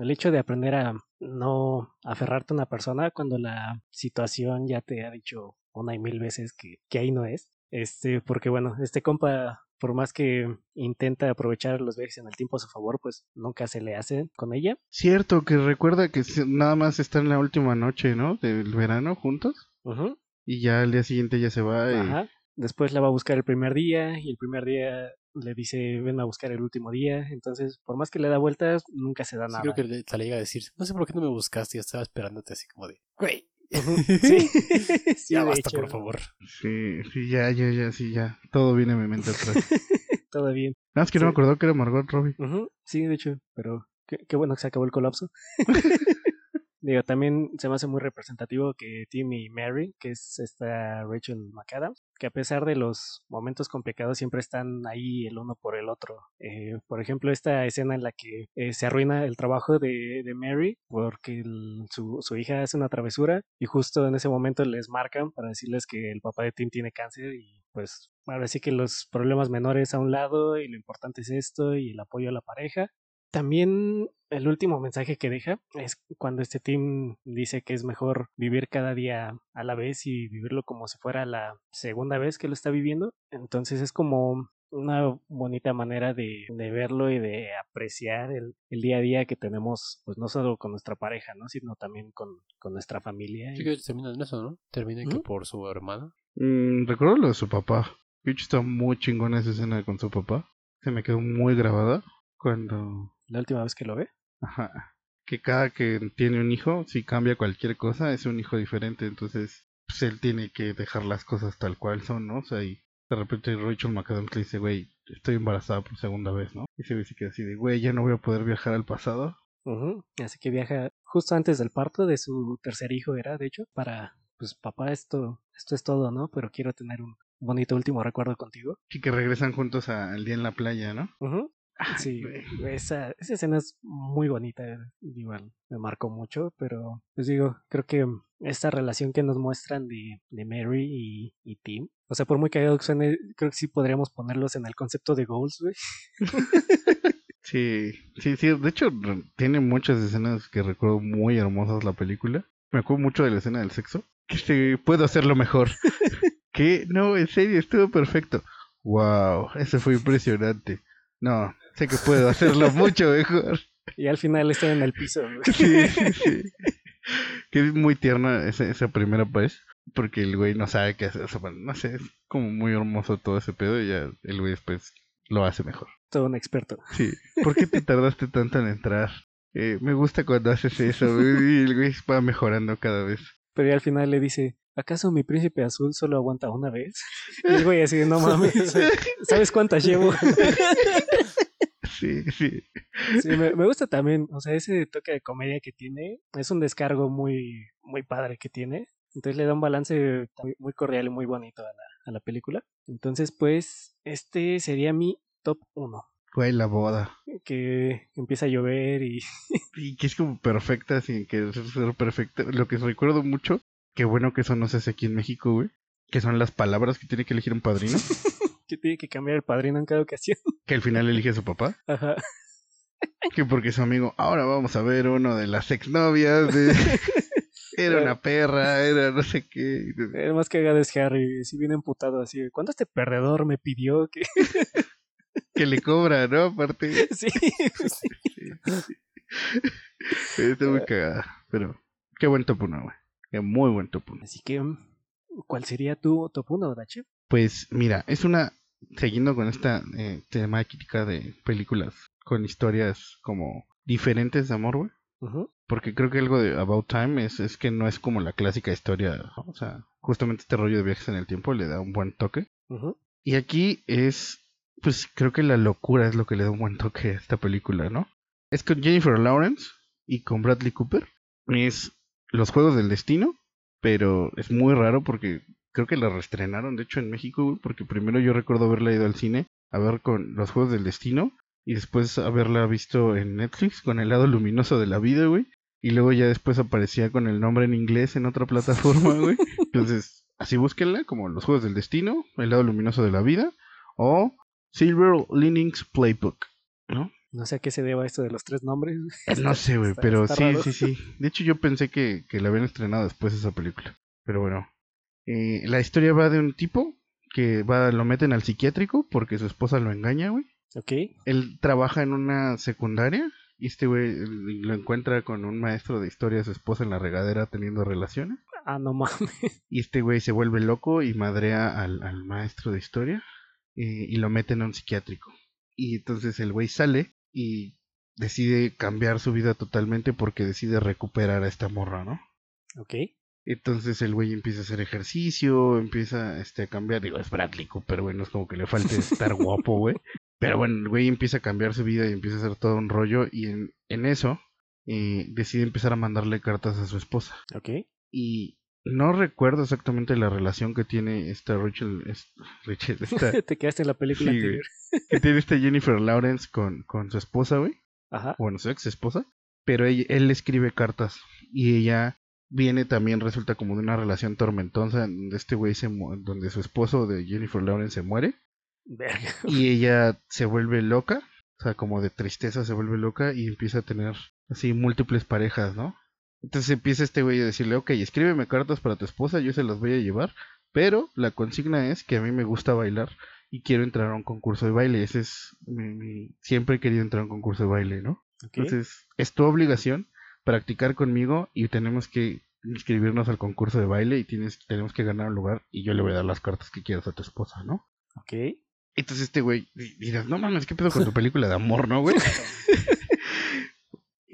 el hecho de aprender a no aferrarte a una persona cuando la situación ya te ha dicho una y mil veces que, que ahí no es. Este, porque bueno, este compa por más que intenta aprovechar los viajes en el tiempo a su favor, pues nunca se le hace con ella. Cierto, que recuerda que nada más está en la última noche, ¿no? Del verano juntos. Ujú, Y ya al día siguiente ya se va. y- Ajá. Después la va a buscar el primer día y el primer día le dice ven a buscar el último día. Entonces, por más que le da vueltas, nunca se da Sí, nada. creo que le, le llega a decir, no sé por qué no me buscaste, yo estaba esperándote así como de, güey. Sí, sí, ya basta, hecho, por favor. Sí, sí, ya, ya, ya, sí, ya. Todo viene a mi mente atrás. Todo bien. Nada más que no me Sí. acordó que era Margot Robbie. Ujú, Sí, de hecho, pero qué, qué bueno que se acabó el colapso. Digo, también se me hace muy representativo que Tim y Mary, que es esta Rachel McAdams, que a pesar de los momentos complicados siempre están ahí el uno por el otro. Eh, por ejemplo, esta escena en la que eh, se arruina el trabajo de, de Mary porque su, su hija hace una travesura y justo en ese momento les marcan para decirles que el papá de Tim tiene cáncer y pues ahora sí que los problemas menores a un lado y lo importante es esto y el apoyo a la pareja. También el último mensaje que deja es cuando este team dice que es mejor vivir cada día a la vez y vivirlo como si fuera la segunda vez que lo está viviendo. Entonces es como una bonita manera de, de verlo y de apreciar el, el día a día que tenemos, pues no solo con nuestra pareja, ¿no? sino también con, con nuestra familia. Sí que termina en eso, ¿no? Termina que por su hermana. Mm, recuerdo lo de su papá. De hecho, está muy chingona esa escena con su papá. Se me quedó muy grabada cuando... La última vez que lo ve. Ajá. Que cada que tiene un hijo, si cambia cualquier cosa, es un hijo diferente. Entonces, pues él tiene que dejar las cosas tal cual son, ¿no? O sea, y de repente Rachel McAdams le dice, güey, estoy embarazada por segunda vez, ¿no? Y se ve queda así de, güey, ya no voy a poder viajar al pasado. Ujú, Así que viaja justo antes del parto de su tercer hijo, era, de hecho, para, pues papá, esto, esto es todo, ¿no? Pero quiero tener un bonito último recuerdo contigo. Y que regresan juntos al día en la playa, ¿no? Ujú, Sí, esa, esa escena es muy bonita, igual me marcó mucho, pero pues digo, creo que esta relación que nos muestran de, de Mary y, y Tim, o sea, por muy cagado que suene, creo que sí podríamos ponerlos en el concepto de goals, güey. Sí, sí, sí. De hecho, tiene muchas escenas que recuerdo muy hermosas la película. Me acuerdo mucho de la escena del sexo. Que sí, puedo hacerlo mejor. que no, en serio, estuvo perfecto. Wow, eso fue impresionante. No, sé que puedo hacerlo mucho mejor. Y al final están en el piso, güey. Sí, sí, sí. Que es muy tierna esa, esa primera vez. Porque el güey no sabe qué hacer. O sea, no sé, es como muy hermoso todo ese pedo. Y ya el güey después lo hace mejor. Todo un experto. Sí. ¿Por qué te tardaste tanto en entrar? Eh, me gusta cuando haces eso, güey, y el güey va mejorando cada vez. Pero ya al final le dice, ¿acaso mi príncipe azul solo aguanta una vez? Y el güey así, no mames, ¿sabes cuántas llevo? Sí, sí. Sí, me, me gusta también, o sea, ese toque de comedia que tiene, es un descargo muy, muy padre que tiene. Entonces le da un balance muy, muy cordial y muy bonito a la, a la película. Entonces, pues, este sería mi top 1. Güey, la boda. Que empieza a llover y Y que es como perfecta sin que ser perfecta. Lo que recuerdo mucho, qué bueno que eso no se hace aquí en México, güey. Que son las palabras que tiene que elegir un padrino. que tiene que cambiar el padrino en cada ocasión. que al final elige a su papá. Ajá. Que porque su amigo, ahora vamos a ver uno de las exnovias de... Era una perra, era no sé qué. El más cagado es Harry, si viene emputado así. ¿Cuándo este perdedor me pidió que.? Que le cobra, ¿no? Aparte. sí. Está muy cagada. Pero qué buen top 1, güey. Qué muy buen top 1. Así que, ¿cuál sería tu top 1, Dachi? Pues mira, es una. Siguiendo con esta eh, temática de películas con historias como diferentes de amor, güey. Porque creo que algo de About Time es, es que no es como la clásica historia. ¿no? O sea, justamente este rollo de viajes en el tiempo le da un buen toque. Y aquí es. Pues creo que la locura es lo que le da un buen toque a esta película, ¿no? Es con Jennifer Lawrence y con Bradley Cooper. Es Los Juegos del Destino, pero es muy raro porque creo que la reestrenaron, de hecho, en México, güey, porque primero yo recuerdo haberla ido al cine a ver con Los Juegos del Destino y después haberla visto en Netflix con El lado luminoso de la vida, güey. Y luego ya después aparecía con el nombre en inglés en otra plataforma, güey. Entonces, así búsquenla como Los Juegos del Destino, El lado luminoso de la vida o Silver Linings Playbook, ¿no? No sé a qué se deba esto de los tres nombres. No sé, güey, pero sí, sí, sí. De hecho, yo pensé que, que la habían estrenado después de esa película. Pero bueno. Eh, la historia va de un tipo que va, lo meten al psiquiátrico porque su esposa lo engaña, güey. Ok. Él trabaja en una secundaria y este güey lo encuentra con un maestro de historia, su esposa en la regadera teniendo relaciones. Ah, no mames. Y este güey se vuelve loco y madrea al, al maestro de historia eh, y lo meten a un psiquiátrico. Y entonces el güey sale y decide cambiar su vida totalmente porque decide recuperar a esta morra, ¿no? Ok. Entonces el güey empieza a hacer ejercicio, empieza este, a cambiar, digo, es Bradley Cooper, güey, no es como que le falte estar guapo, güey. Pero bueno, el güey empieza a cambiar su vida y empieza a hacer todo un rollo y en, en eso eh, decide empezar a mandarle cartas a su esposa. Ok. Y no recuerdo exactamente la relación que tiene esta Rachel, es- Rachel, esta, Te quedaste en la película Sí, anterior. que tiene esta Jennifer Lawrence con, con su esposa, güey. Ajá. Bueno, su ex esposa. Pero él le escribe cartas y ella viene también, resulta como de una relación tormentosa, donde este güey se donde su esposo de Jennifer Lawrence se muere Verga. y ella se vuelve loca, o sea, como de tristeza se vuelve loca y empieza a tener así múltiples parejas, ¿no? Entonces empieza este güey a decirle, ok, escríbeme cartas para tu esposa, yo se las voy a llevar, pero la consigna es que a mí me gusta bailar y quiero entrar a un concurso de baile, ese es mi, mi- siempre he querido entrar a un concurso de baile, ¿no? Entonces, es tu obligación practicar conmigo y tenemos que inscribirnos al concurso de baile y tienes, tenemos que ganar un lugar y yo le voy a dar las cartas que quieras a tu esposa, ¿no? Ok. Entonces este güey, di- dirás, no mames, ¿qué pedo con tu película de amor, no, güey?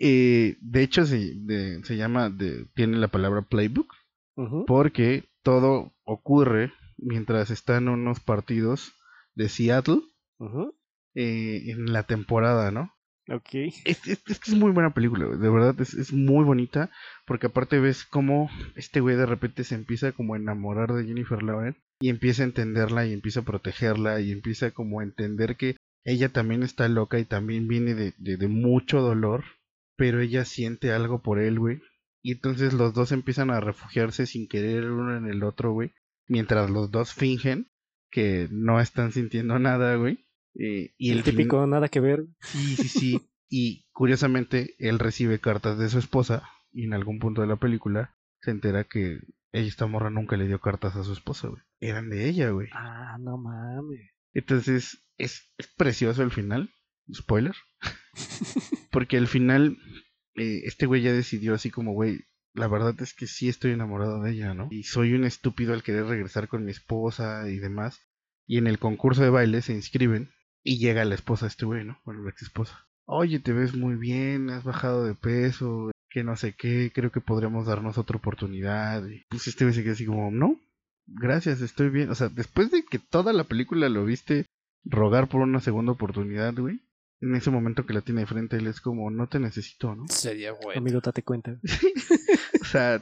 Eh, de hecho, se, de- se llama, de, tiene la palabra playbook, porque todo ocurre mientras están unos partidos de Seattle eh, en la temporada, ¿no? Ok. Es, es, es muy buena película, de verdad es, es muy bonita, porque aparte ves cómo este güey de repente se empieza como a enamorar de Jennifer Lawrence y empieza a entenderla y empieza a protegerla y empieza como a entender que ella también está loca y también viene de, de, de mucho dolor, pero ella siente algo por él, güey. Y entonces los dos empiezan a refugiarse sin querer uno en el otro, güey, mientras los dos fingen que no están sintiendo nada, güey. Eh, y el, el fin- típico nada que ver. Sí, sí, sí. Y curiosamente, él recibe cartas de su esposa y en algún punto de la película se entera que ella, esta morra, nunca le dio cartas a su esposa, güey. Eran de ella, güey. Ah, no mames. Entonces, es, es precioso el final. Spoiler. Porque al final, eh, este güey ya decidió así como, güey, la verdad es que sí estoy enamorado de ella, ¿no? Y soy un estúpido al querer regresar con mi esposa y demás. Y en el concurso de baile se inscriben y llega la esposa de este güey, ¿no? Bueno, la ex esposa. Oye, te ves muy bien, has bajado de peso, que no sé qué, creo que podríamos darnos otra oportunidad. Y pues este güey se queda así como, no, gracias, estoy bien. O sea, después de que toda la película lo viste rogar por una segunda oportunidad, güey. En ese momento que la tiene de frente, él es como, no te necesito, ¿no? Sería bueno. Amigo, date cuenta. O sea,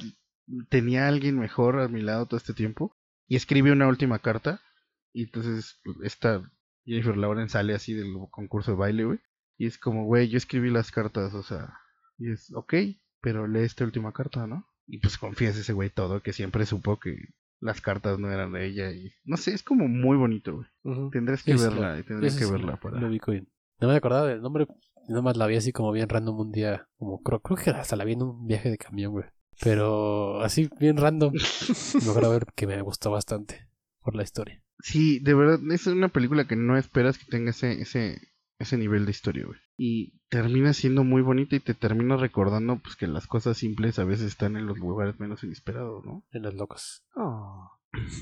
tenía a alguien mejor a mi lado todo este tiempo. Y escribe una última carta. Y entonces pues, esta Jennifer Lawrence sale así del concurso de baile, güey. Y es como, güey, yo escribí las cartas, o sea. Y es, ok, pero lee esta última carta, ¿no? Y pues confías ese güey todo, que siempre supo que las cartas no eran de ella. Y no sé, es como muy bonito, güey. Ujú. Tendrás que verla, y tendrás que verla para... Lo ubico bien. No me acordaba del nombre. Nada más la vi así como bien random un día. Como creo, creo que hasta la vi en un viaje de camión, güey. Pero así bien random. acuerdo ver que me gustó bastante por la historia. Sí, de verdad, es una película que no esperas que tenga ese, ese, ese nivel de historia, güey. Y termina siendo muy bonita y te termina recordando pues que las cosas simples a veces están en los lugares menos inesperados, ¿no? En los locos. Oh.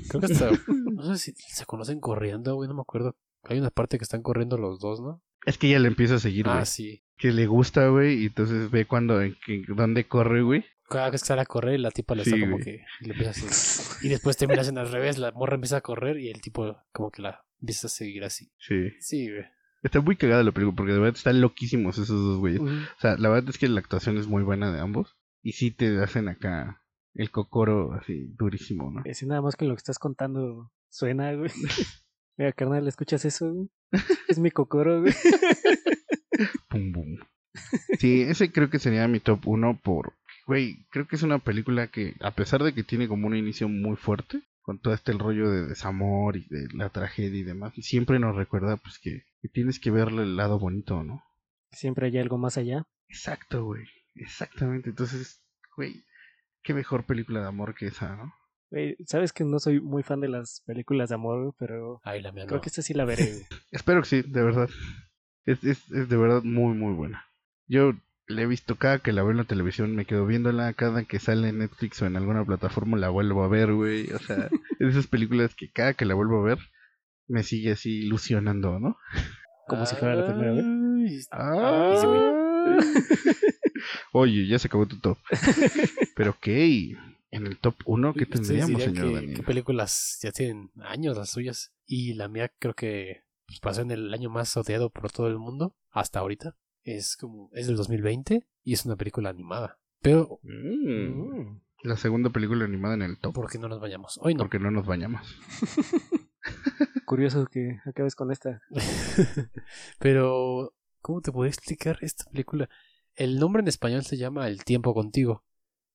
Creo que hasta. no sé si se conocen corriendo, güey. No me acuerdo. Hay una parte que están corriendo los dos, ¿no? Es que ella le empieza a seguir, güey. Ah, sí. Que le gusta, güey, y entonces ve cuando, en que, dónde corre, güey. Cada vez que sale a correr, la tipa le Sí, está como güey. que le empieza a seguir. Y después termina haciendo al revés, la morra empieza a correr y el tipo como que la empieza a seguir así. Sí. Sí, güey. Está muy cagada la película porque de verdad están loquísimos esos dos güeyes. O sea, la verdad es que la actuación es muy buena de ambos. Y sí te hacen acá el cocoro así durísimo, ¿no? Así nada más con lo que estás contando suena, güey. Mira, carnal, ¿escuchas eso, güey? Es mi cocoro, güey. Pum, pum. Sí, ese creo que sería mi top 1 por... Güey, creo que es una película que, a pesar de que tiene como un inicio muy fuerte, con todo este rollo de desamor y de la tragedia y demás. Siempre nos recuerda pues que, que tienes que verle el lado bonito, ¿no? Siempre hay algo más allá. Exacto, güey. Exactamente. Entonces, güey, qué mejor película de amor que esa, ¿no? Güey, Sabes que no soy muy fan de las películas de amor, pero Ay, la mía creo no. que esta sí la veré. Espero que sí, de verdad. Es, es, es de verdad muy, muy buena. Yo la he visto cada que la veo en la televisión, me quedo viéndola. Cada que sale en Netflix o en alguna plataforma la vuelvo a ver, güey. O sea, es de esas películas que cada que la vuelvo a ver me sigue así ilusionando, ¿no? Como si fuera la primera vez. Güey. Oye, ya se acabó tu top. Pero ok, en el top 1, ¿qué ¿Ustedes tendríamos, señor que- Daniel? ¿Qué películas ya tienen años las suyas? Y la mía creo que pues, pasó en el año más odiado por todo el mundo hasta ahorita. Es como, es del 2020 y es una película animada. Pero, Mm, Mm. La segunda película animada en el top. ¿por qué no nos vayamos? Hoy no. Porque no nos bañamos. Curioso que acabes con esta. Pero, ¿cómo te puedo explicar esta película? El nombre en español se llama El tiempo contigo.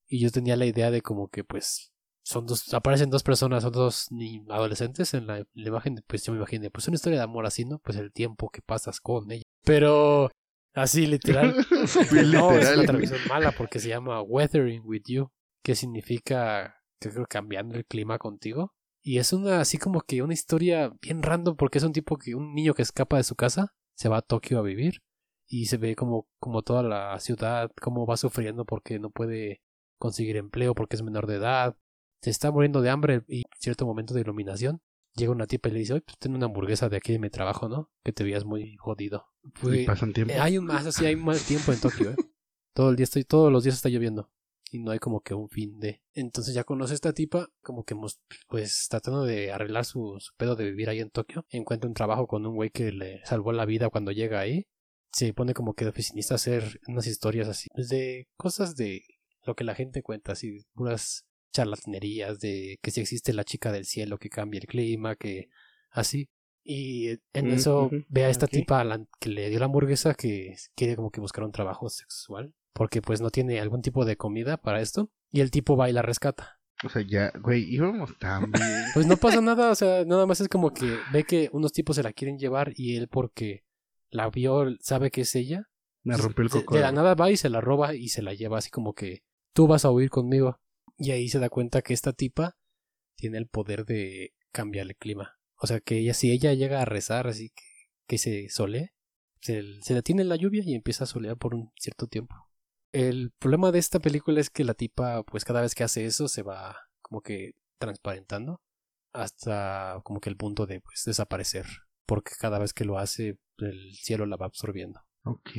Y yo tenía la idea de como que, pues, son dos, aparecen dos personas, son dos ni adolescentes en la, en la imagen, pues yo me imaginé, pues una historia de amor así, ¿no? Pues el tiempo que pasas con ella. Pero, así literal. No, es una traducción mala porque se llama Weathering with You, que significa, que creo, cambiando el clima contigo. Y es una, así como que una historia bien random porque es un tipo que, un niño que escapa de su casa, se va a Tokio a vivir y se ve como, como toda la ciudad, cómo va sufriendo porque no puede conseguir empleo porque es menor de edad, se está muriendo de hambre y en cierto momento de iluminación llega una tipa y le dice, oye, pues ten una hamburguesa de aquí de mi trabajo, ¿no? Que te veas muy jodido. Fue- pasan tiempo. eh, hay un más, así hay más tiempo en Tokio, ¿eh? Todo el día estoy, todos los días está lloviendo. Y no hay como que un fin de. Entonces ya conoce a esta tipa, como que pues tratando de arreglar su, su pedo de vivir ahí en Tokio. Encuentra un trabajo con un güey que le salvó la vida cuando llega ahí. Se pone como que de oficinista a hacer unas historias así. pues, de cosas de lo que la gente cuenta, así, puras charlatanerías de que si existe la chica del cielo que cambia el clima, que así. Y en Mm, eso ve a esta Ok. tipa a la que le dio la hamburguesa que quiere como que buscar un trabajo sexual porque pues no tiene algún tipo de comida para esto y el tipo va y la rescata. O sea, ya, güey, íbamos tan bien. Pues no pasa nada, o sea, nada más es como que ve que unos tipos se la quieren llevar y él porque la vio sabe que es ella. Me rompió el coco. De la nada va y se la roba y se la lleva así como que tú vas a huir conmigo. Y ahí se da cuenta que esta tipa tiene el poder de cambiar el clima. O sea que ella, si ella llega a rezar así que, se solee, se, se detiene la lluvia y empieza a solear por un cierto tiempo. El problema de esta película es que la tipa, pues cada vez que hace eso, se va como que transparentando hasta como que el punto de pues desaparecer. Porque cada vez que lo hace, el cielo la va absorbiendo. Ok.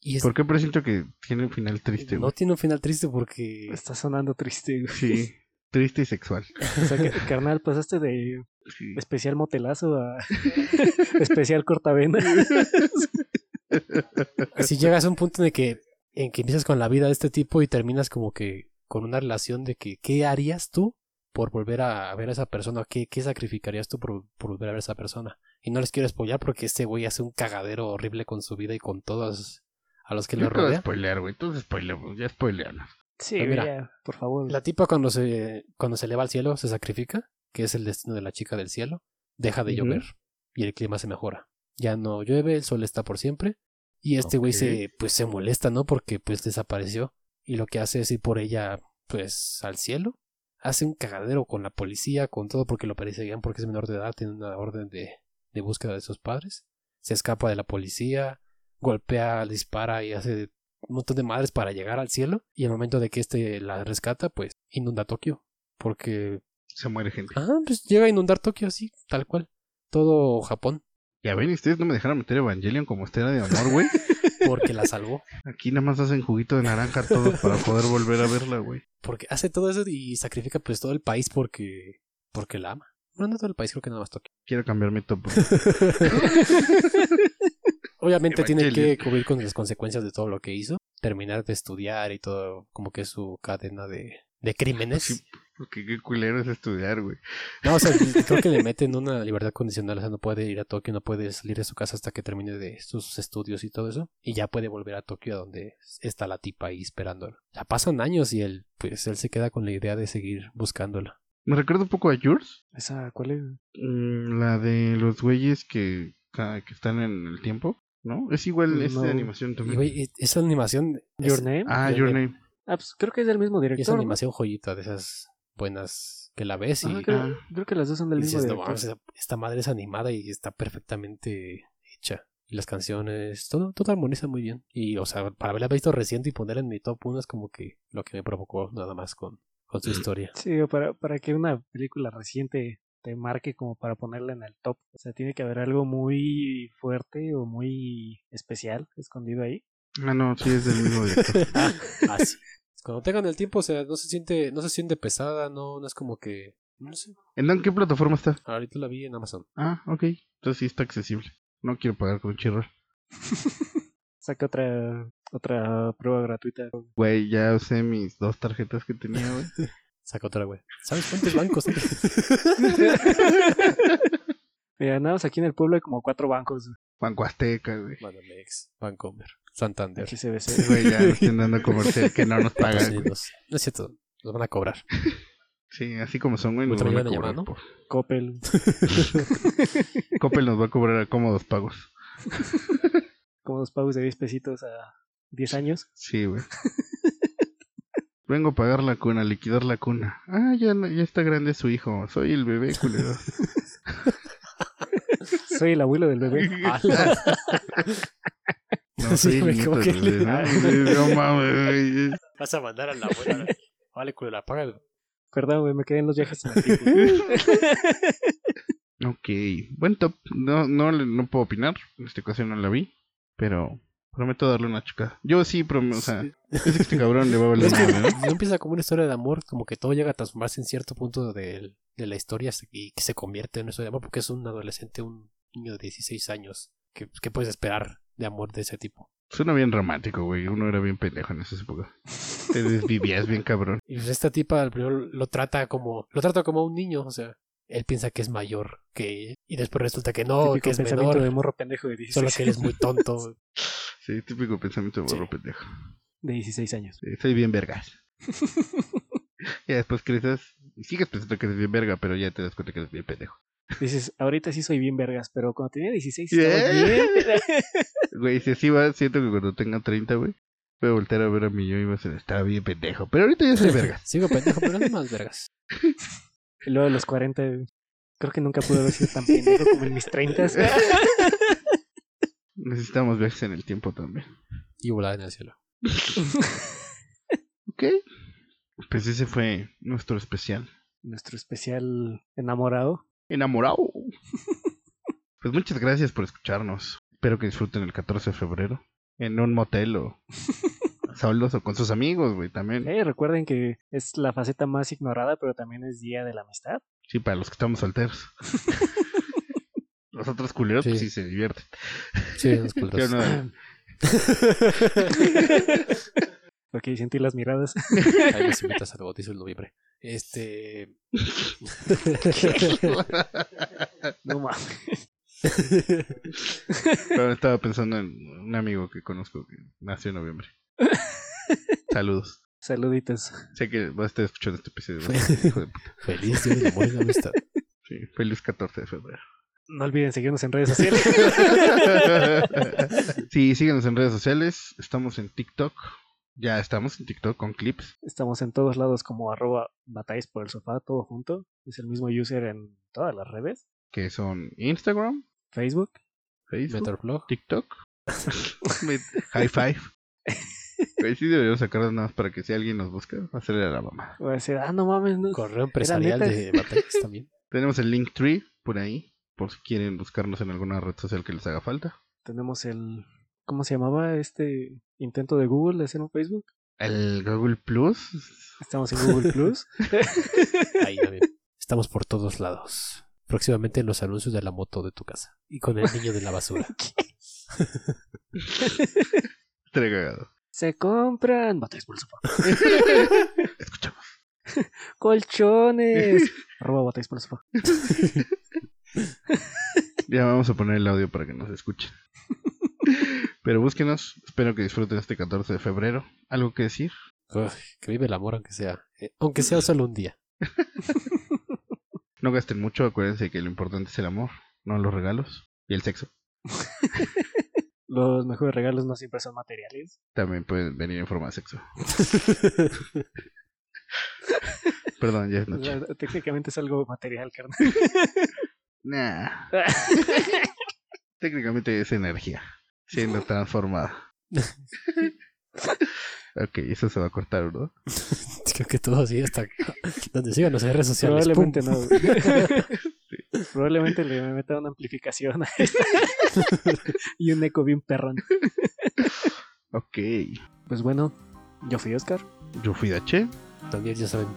Y es- ¿Por qué presiento que tiene un final triste, no güey? tiene un final triste porque Está sonando triste. güey. Sí, triste y sexual. O sea, que, carnal, pasaste de Sí. especial motelazo a especial cortavena. si llegas a un punto en el que en que empiezas con la vida de este tipo y terminas como que con una relación de que ¿qué harías tú por volver a ver a esa persona? ¿Qué, qué sacrificarías tú por, por volver a ver a esa persona? Y no les quiero spoilar porque este güey hace un cagadero horrible con su vida y con todos a los que Yo le rodean. spoilear, güey. Entonces spoileamos, ya spoileamos. Sí, mira, ya, por favor. La tipa cuando se cuando se eleva al cielo se sacrifica, que es el destino de la chica del cielo, deja de llover y el clima se mejora. Ya no llueve, el sol está por siempre y este güey Ok. se pues se molesta, ¿no? Porque pues desapareció y lo que hace es ir por ella pues al cielo. Hace un cagadero con la policía, con todo porque lo perseguían porque es menor de edad, tiene una orden de, de búsqueda de sus padres. Se escapa de la policía, golpea, dispara y hace un montón de madres para llegar al cielo y al momento de que este la rescata pues inunda Tokio porque Se muere gente. ah pues llega a inundar Tokio así tal cual todo Japón Ya ven, ustedes no me dejaron meter Evangelion como escena de amor, güey. porque la salvó Aquí nada más hacen juguito de naranja todos para poder volver a verla, güey. porque hace todo eso y sacrifica pues todo el país porque porque la ama bueno no todo el país creo que nada más Tokio Quiero cambiar mi top. obviamente tiene que cubrir con las consecuencias de todo lo que hizo terminar de estudiar y todo como que su cadena de de crímenes Sí, porque qué culero es estudiar, güey. No, o sea, creo que le meten una libertad condicional, o sea, no puede ir a Tokio, no puede salir de su casa hasta que termine de sus estudios y todo eso, y ya puede volver a Tokio a donde está la tipa ahí esperándolo. Ya pasan años y él, pues, él se queda con la idea de seguir buscándola. Me recuerda un poco a Yours. ¿Esa cuál es? Mm, La de los güeyes que, que están en el tiempo, ¿no? Es igual, es No. de animación Y, también. esa animación. Your es- Name. ah, Your Your Name. Name. Ah, pues creo que es del mismo y esa director. ¿no? animación joyita de esas buenas que la ves y, Ajá, creo, Ah. creo que las dos son del y mismo dices, no director. mames, esta- esta madre es animada y está perfectamente hecha. Y las canciones, todo, todo armoniza muy bien. Y, o sea, para haberla visto reciente y ponerla en mi top 1 es como que lo que me provocó nada más con, con su historia. Sí, o para, para que una película reciente te marque como para ponerla en el top. O sea, tiene que haber algo muy fuerte o muy especial escondido ahí. Ah, no, sí, es del mismo director. Ah, sí. Cuando tengan el tiempo, o sea, no se siente, no se siente pesada, no, no es como que, no sé. ¿En qué plataforma está? Ahorita la vi en Amazon. Ah, ok. Entonces sí está accesible. No quiero pagar con Chirro. Saca otra otra prueba gratuita. Güey, ya usé mis dos tarjetas que tenía, güey. Saca otra, güey. ¿Sabes cuántos bancos? Mira, nada más aquí en el pueblo hay como cuatro bancos. Banco Azteca, güey. Banamex, Vancomer, Santander. HCBC. Güey, ya nos están dando comercial que no nos pagan, güey. No es cierto, nos van a cobrar. Sí, así como son, güey, nos van a cobrar. llamar, ¿no? por- Coppel. Coppel nos va a cobrar a cómodos pagos. Como dos pagos de 10 pesitos a 10 años. Sí, güey. Vengo a pagar la cuna, a liquidar la cuna. Ah, ya, no- ya está grande su hijo. Soy el bebé, culero. Soy el abuelo del bebé. ¡Hala! No, Sí, soy el güey, nieto como del bebé, le- ¿no? No mames. Vas a mandar a la abuela. Vale, culo, la paga. Perdón, güey, me quedé en los viajes en el tiempo. Ok, buen top. No, no, le- no puedo opinar. En esta ocasión no la vi. Pero prometo darle una chica. Yo sí prometo, o sea, es que este cabrón le va a valer madre, ¿no? no empieza como una historia de amor, como que todo llega a transformarse en cierto punto de, de la historia y que se convierte en una historia de amor, porque es un adolescente, un niño de 16 años. ¿Qué, qué puedes esperar de amor de ese tipo? Suena bien romántico, güey. Uno era bien pendejo en esa época. Te desvivías bien cabrón. Y pues esta tipa al primero lo trata como lo trata como un niño, o sea, él piensa que es mayor que y después resulta que no, Típico que es pensamiento menor, de morro pendejo de 16 solo que él es muy tonto. Sí, típico pensamiento de Sí. morro pendejo. De 16 años. Sí, soy bien vergas. y después creces y sigues pensando que eres bien verga, pero ya te das cuenta que eres bien pendejo. Dices, ahorita sí soy bien vergas, pero cuando tenía 16 Yeah. estaba bien. Güey, si así va, siento que cuando tenga 30, güey, voy a voltear a ver a mi yo y va a ser, estaba bien pendejo. Pero ahorita ya soy vergas. Sigo pendejo, pero no más vergas. Y luego a los 40, creo que nunca pude haber sido tan pendejo como en mis 30. Necesitamos viajes en el tiempo también. Y volar en el cielo. Ok. Pues ese fue nuestro especial. Nuestro especial enamorado. Enamorado. pues muchas gracias por escucharnos. Espero que disfruten el 14 de febrero. En un motel o solos o con sus amigos, güey, también. Eh, recuerden que es la faceta más ignorada, pero también es Día de la Amistad. Sí, para los que estamos solteros. los otros culeros, pues Sí. se divierten. Sí, los culeros. no- Ok, sentí las miradas. Ahí nos invitas al bautizo en noviembre. Este. No mames. Pero estaba pensando en un amigo que conozco que nació en noviembre. Saludos. Saluditos. Sé que va a estar escuchando este episodio. Feliz día del amor y la amistad. Sí, feliz 14 de febrero. No olviden seguirnos en redes sociales. sí, síganos en redes sociales. Estamos en TikTok. Ya estamos en TikTok con clips. Estamos en todos lados como arroba batallas por el sofá, todo junto. Es el mismo user en todas las redes. Que son Instagram, Facebook. Facebook, Metalblog. TikTok. High Five. Güey, sí deberíamos sacarlas nada más para que si alguien nos busca, hacerle a la mamá. Va a decir, ah, no mames, no. Correo empresarial de batallas también. Tenemos el Linktree por ahí, por si quieren buscarnos en alguna red social que les haga falta. Tenemos el. ¿Cómo se llamaba este intento de Google de hacer un Facebook? El Google Plus. Estamos en Google Plus. Ahí también. Estamos por todos lados. Próximamente en los anuncios de la moto de tu casa. Y con el niño de la basura. Estaría cagado. Se compran batallas por el sofá. Escuchamos. Colchones. arroba batallas por el sofá. Ya vamos a poner el audio para que nos escuchen. Pero búsquenos. Espero que disfruten este 14 de febrero. ¿Algo que decir? Uf, que vive el amor aunque sea. eh, aunque sea solo un día. No gasten mucho, acuérdense que lo importante es el amor, no los regalos y el sexo. Los mejores regalos no siempre son materiales. También pueden venir en forma de sexo. Perdón, ya es O noche. sea, técnicamente es algo material, carnal. Nah. Técnicamente es energía siendo transformada. ok, eso se va a cortar, ¿no? Creo que todo así hasta donde sigan las redes sociales. Probablemente ¡pum! no. Probablemente le meta una amplificación a esta. y un eco bien perrón. Ok, Pues bueno, yo fui Oscar. yo fui Dache También ya saben.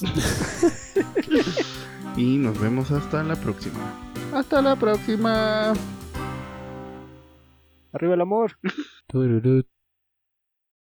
y nos vemos hasta la próxima. Hasta la próxima. Arriba el amor.